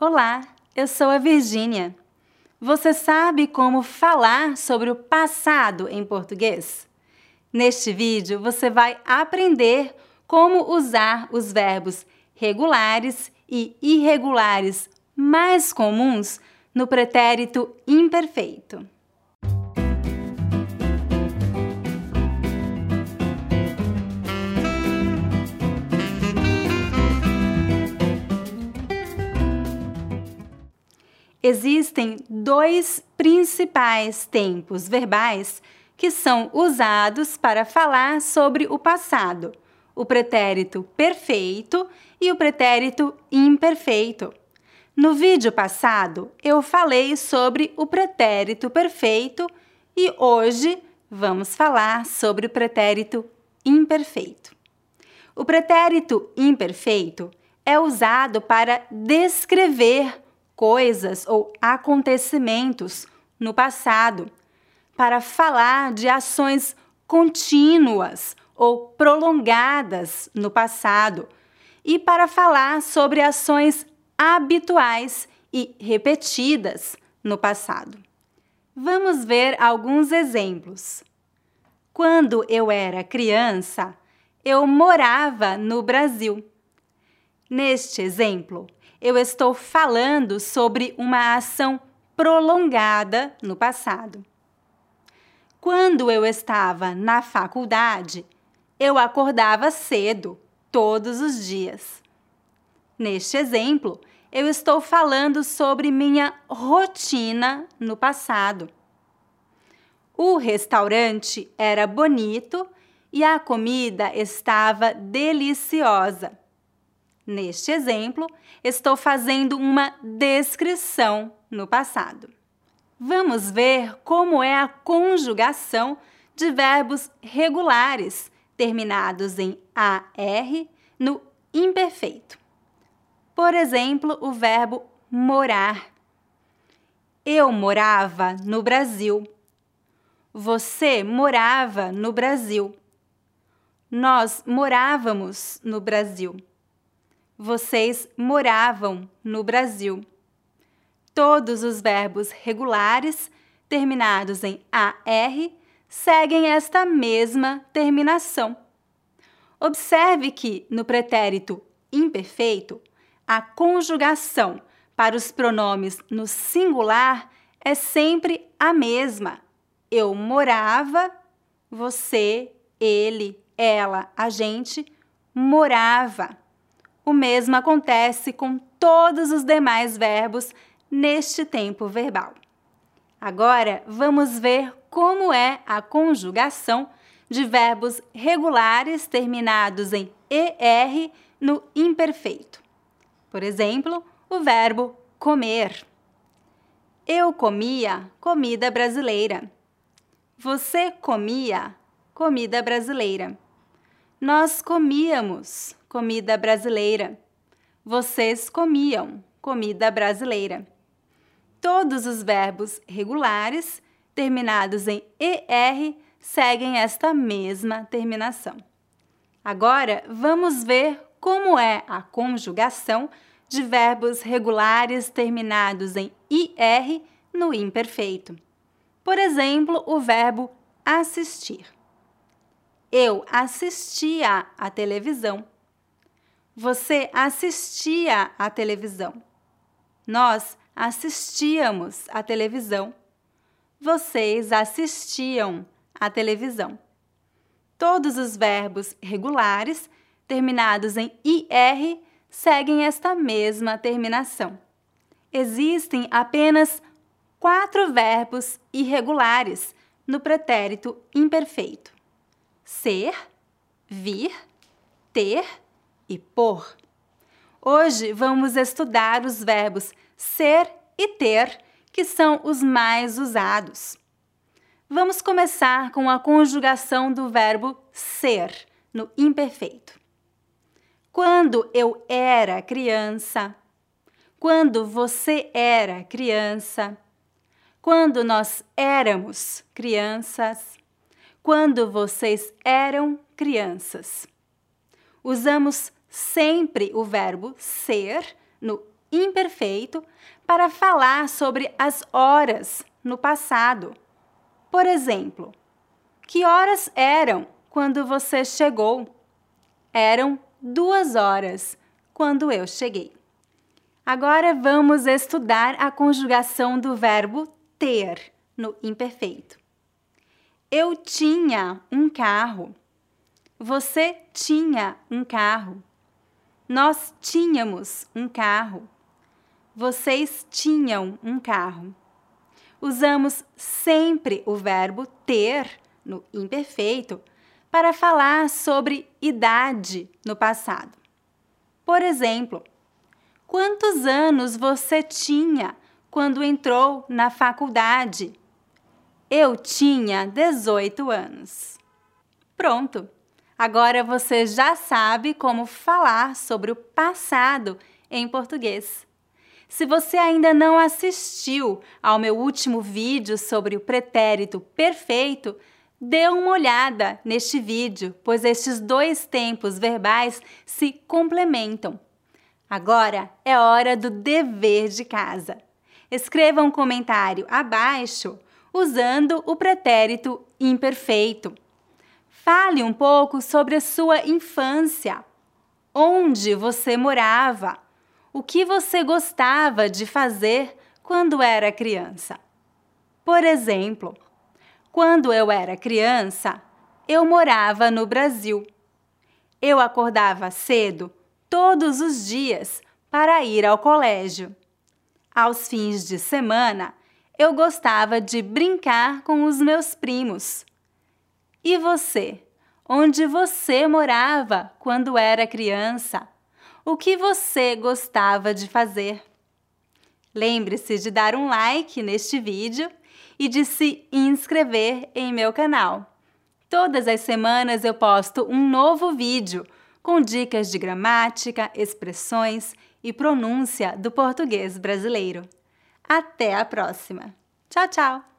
Olá, eu sou a Virgínia. Você sabe como falar sobre o passado em português? Neste vídeo você vai aprender como usar os verbos regulares e irregulares mais comuns no pretérito imperfeito. Existem dois principais tempos verbais que são usados para falar sobre o passado: o pretérito perfeito e o pretérito imperfeito. No vídeo passado, eu falei sobre o pretérito perfeito e hoje vamos falar sobre o pretérito imperfeito. O pretérito imperfeito é usado para descrever coisas ou acontecimentos no passado, para falar de ações contínuas ou prolongadas no passado e para falar sobre ações habituais e repetidas no passado. Vamos ver alguns exemplos. Quando eu era criança, eu morava no Brasil. Neste exemplo, eu estou falando sobre uma ação prolongada no passado. Quando eu estava na faculdade, eu acordava cedo, todos os dias. Neste exemplo, eu estou falando sobre minha rotina no passado. O restaurante era bonito e a comida estava deliciosa. Neste exemplo, estou fazendo uma descrição no passado. Vamos ver como é a conjugação de verbos regulares terminados em AR no imperfeito. Por exemplo, o verbo morar. Eu morava no Brasil. Você morava no Brasil. Nós morávamos no Brasil vocês moravam no Brasil. Todos os verbos regulares terminados em AR seguem esta mesma terminação. Observe que no pretérito imperfeito, a conjugação para os pronomes no singular é sempre a mesma. Eu morava, você, ele, ela, a gente morava. O mesmo acontece com todos os demais verbos neste tempo verbal. Agora, vamos ver como é a conjugação de verbos regulares terminados em ER no imperfeito. Por exemplo, o verbo comer. Eu comia comida brasileira. Você comia comida brasileira. Nós comíamos comida brasileira. Vocês comiam comida brasileira. Todos os verbos regulares terminados em ER seguem esta mesma terminação. Agora, vamos ver como é a conjugação de verbos regulares terminados em IR no imperfeito. Por exemplo, o verbo assistir. Eu assistia à televisão. Você assistia à televisão. Nós assistíamos à televisão. Vocês assistiam à televisão. Todos os verbos regulares terminados em IR seguem esta mesma terminação. Existem apenas quatro verbos irregulares no pretérito imperfeito: ser, vir, ter e por. Hoje vamos estudar os verbos ser e ter, que são os mais usados. Vamos começar com a conjugação do verbo ser no imperfeito. Quando eu era criança, quando você era criança, quando nós éramos crianças, quando vocês eram crianças. Usamos sempre o verbo ser no imperfeito para falar sobre as horas no passado. Por exemplo, que horas eram quando você chegou? Eram duas horas quando eu cheguei. Agora vamos estudar a conjugação do verbo ter no imperfeito. Eu tinha um carro. Você tinha um carro. Nós tínhamos um carro. Vocês tinham um carro. Usamos sempre o verbo ter no imperfeito para falar sobre idade no passado. Por exemplo, Quantos anos você tinha quando entrou na faculdade? Eu tinha 18 anos. Pronto! Agora você já sabe como falar sobre o passado em português. Se você ainda não assistiu ao meu último vídeo sobre o pretérito perfeito, dê uma olhada neste vídeo, pois estes dois tempos verbais se complementam. Agora é hora do dever de casa. Escreva um comentário abaixo usando o pretérito imperfeito. Fale um pouco sobre a sua infância. Onde você morava? O que você gostava de fazer quando era criança? Por exemplo, quando eu era criança, eu morava no Brasil. Eu acordava cedo todos os dias para ir ao colégio. Aos fins de semana, eu gostava de brincar com os meus primos. E você? Onde você morava quando era criança? O que você gostava de fazer? Lembre-se de dar um like neste vídeo e de se inscrever em meu canal. Todas as semanas eu posto um novo vídeo com dicas de gramática, expressões e pronúncia do português brasileiro. Até a próxima! Tchau, tchau!